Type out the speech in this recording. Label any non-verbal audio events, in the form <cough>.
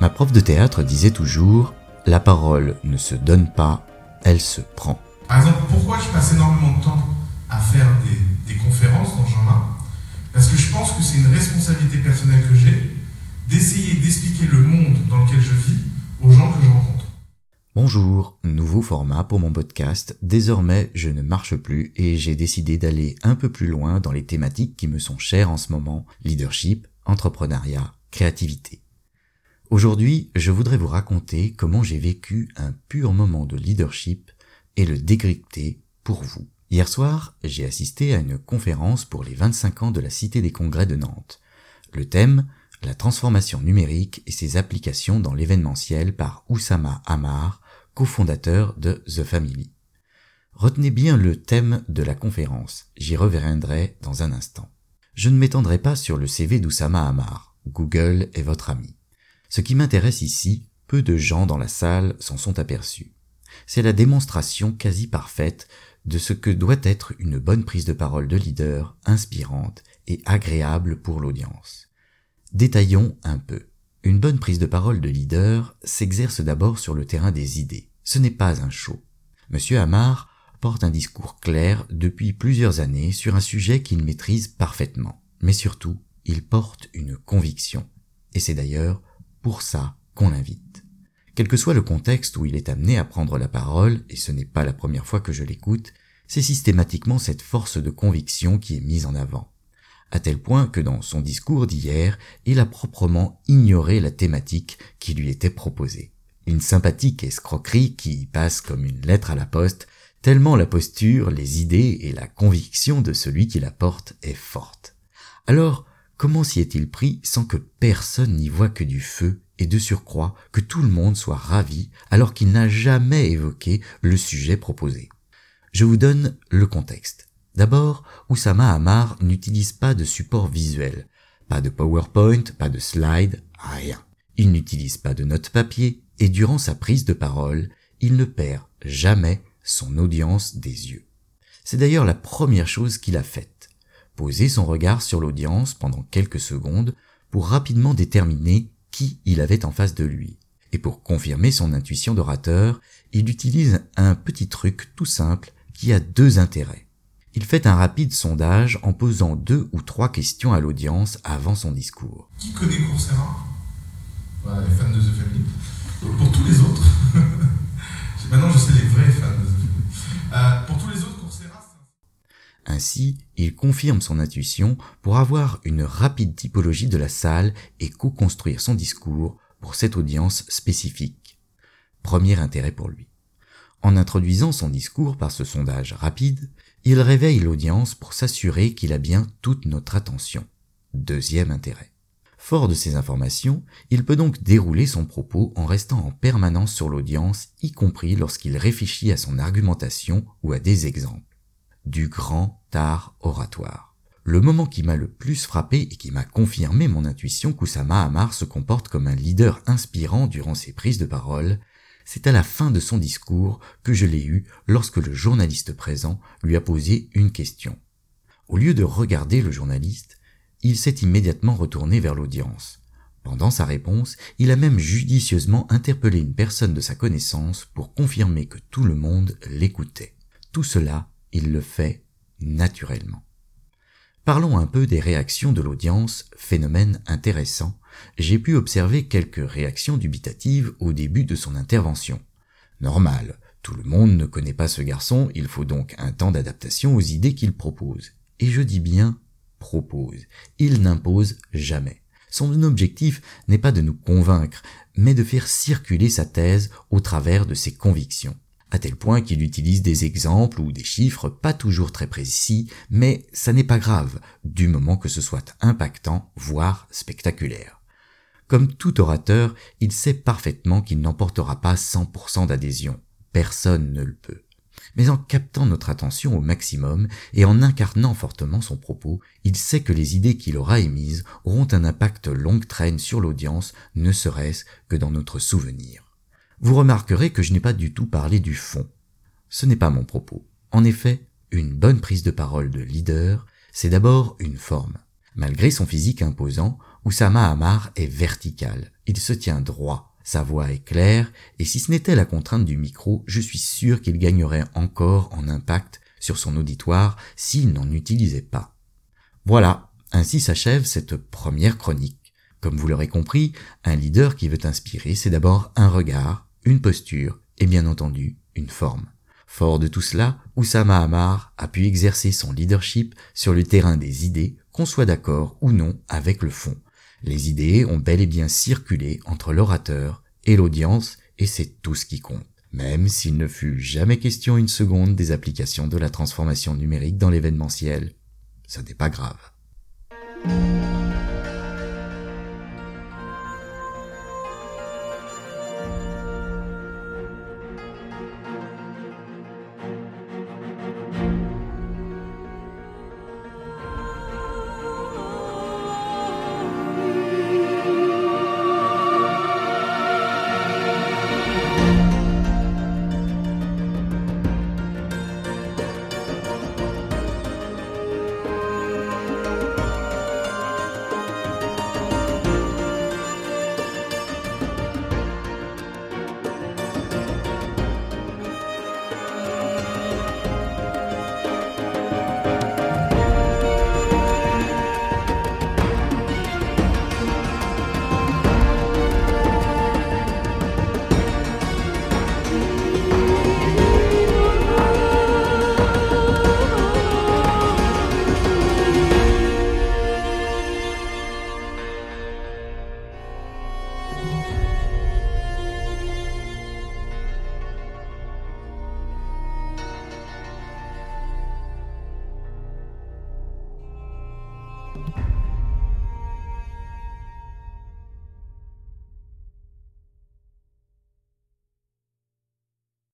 Ma prof de théâtre disait toujours La parole ne se donne pas, elle se prend. Par exemple, pourquoi je passe énormément de temps à faire des, conférences dans Jean-Marc Parce que je pense que c'est une responsabilité personnelle que j'ai d'essayer d'expliquer le monde dans lequel je vis aux gens que je rencontre. Bonjour, nouveau format pour mon podcast. Désormais, je ne marche plus et j'ai décidé d'aller un peu plus loin dans les thématiques qui me sont chères en ce moment, leadership, entrepreneuriat, créativité. Aujourd'hui, je voudrais vous raconter comment j'ai vécu un pur moment de leadership et le décrypter pour vous. Hier soir, j'ai assisté à une conférence pour les 25 ans de la Cité des Congrès de Nantes. Le thème, la transformation numérique et ses applications dans l'événementiel par Oussama Hamar, cofondateur de The Family. Retenez bien le thème de la conférence, j'y reviendrai dans un instant. Je ne m'étendrai pas sur le CV d'Oussama Hamar, Google est votre ami. Ce qui m'intéresse ici, peu de gens dans la salle s'en sont aperçus. C'est la démonstration quasi parfaite de ce que doit être une bonne prise de parole de leader, inspirante et agréable pour l'audience. Détaillons un peu. Une bonne prise de parole de leader s'exerce d'abord sur le terrain des idées. Ce n'est pas un show. Monsieur Hamar porte un discours clair depuis plusieurs années sur un sujet qu'il maîtrise parfaitement. Mais surtout, il porte une conviction. Et c'est d'ailleurs pour ça qu'on l'invite. Quel que soit le contexte où il est amené à prendre la parole, et ce n'est pas la première fois que je l'écoute, c'est systématiquement cette force de conviction qui est mise en avant. À tel point que dans son discours d'hier, il a proprement ignoré la thématique qui lui était proposée. Une sympathique escroquerie qui passe comme une lettre à la poste, tellement la posture, les idées et la conviction de celui qui la porte est forte. Alors, Comment s'y est-il pris sans que personne n'y voit que du feu et de surcroît que tout le monde soit ravi alors qu'il n'a jamais évoqué le sujet proposé? Je vous donne le contexte. D'abord, Oussama Hamar n'utilise pas de support visuel, pas de PowerPoint, pas de slide, rien. Il n'utilise pas de notes papier et durant sa prise de parole, il ne perd jamais son audience des yeux. C'est d'ailleurs la première chose qu'il a faite poser son regard sur l'audience pendant quelques secondes pour rapidement déterminer qui il avait en face de lui. Et pour confirmer son intuition d'orateur, il utilise un petit truc tout simple qui a deux intérêts. Il fait un rapide sondage en posant deux ou trois questions à l'audience avant son discours. Qui connaît Coursera? Les fans de The Family. Pour tous les autres, <laughs> maintenant je sais les vrais fans de The Family. Euh, pour tous les autres, ainsi, il confirme son intuition pour avoir une rapide typologie de la salle et co-construire son discours pour cette audience spécifique. Premier intérêt pour lui. En introduisant son discours par ce sondage rapide, il réveille l'audience pour s'assurer qu'il a bien toute notre attention. Deuxième intérêt. Fort de ces informations, il peut donc dérouler son propos en restant en permanence sur l'audience, y compris lorsqu'il réfléchit à son argumentation ou à des exemples du grand art oratoire. Le moment qui m'a le plus frappé et qui m'a confirmé mon intuition qu'Oussama Hamar se comporte comme un leader inspirant durant ses prises de parole, c'est à la fin de son discours que je l'ai eu lorsque le journaliste présent lui a posé une question. Au lieu de regarder le journaliste, il s'est immédiatement retourné vers l'audience. Pendant sa réponse, il a même judicieusement interpellé une personne de sa connaissance pour confirmer que tout le monde l'écoutait. Tout cela il le fait naturellement. Parlons un peu des réactions de l'audience, phénomène intéressant. J'ai pu observer quelques réactions dubitatives au début de son intervention. Normal, tout le monde ne connaît pas ce garçon, il faut donc un temps d'adaptation aux idées qu'il propose. Et je dis bien propose. Il n'impose jamais. Son objectif n'est pas de nous convaincre, mais de faire circuler sa thèse au travers de ses convictions à tel point qu'il utilise des exemples ou des chiffres pas toujours très précis, mais ça n'est pas grave, du moment que ce soit impactant, voire spectaculaire. Comme tout orateur, il sait parfaitement qu'il n'emportera pas 100% d'adhésion. Personne ne le peut. Mais en captant notre attention au maximum et en incarnant fortement son propos, il sait que les idées qu'il aura émises auront un impact longue traîne sur l'audience, ne serait-ce que dans notre souvenir vous remarquerez que je n'ai pas du tout parlé du fond. Ce n'est pas mon propos. En effet, une bonne prise de parole de leader, c'est d'abord une forme. Malgré son physique imposant, Oussama Hamar est vertical. Il se tient droit. Sa voix est claire, et si ce n'était la contrainte du micro, je suis sûr qu'il gagnerait encore en impact sur son auditoire s'il n'en utilisait pas. Voilà, ainsi s'achève cette première chronique. Comme vous l'aurez compris, un leader qui veut inspirer, c'est d'abord un regard, une posture et bien entendu une forme. Fort de tout cela, Oussama Hamar a pu exercer son leadership sur le terrain des idées, qu'on soit d'accord ou non avec le fond. Les idées ont bel et bien circulé entre l'orateur et l'audience, et c'est tout ce qui compte. Même s'il ne fut jamais question une seconde des applications de la transformation numérique dans l'événementiel, ça n'est pas grave.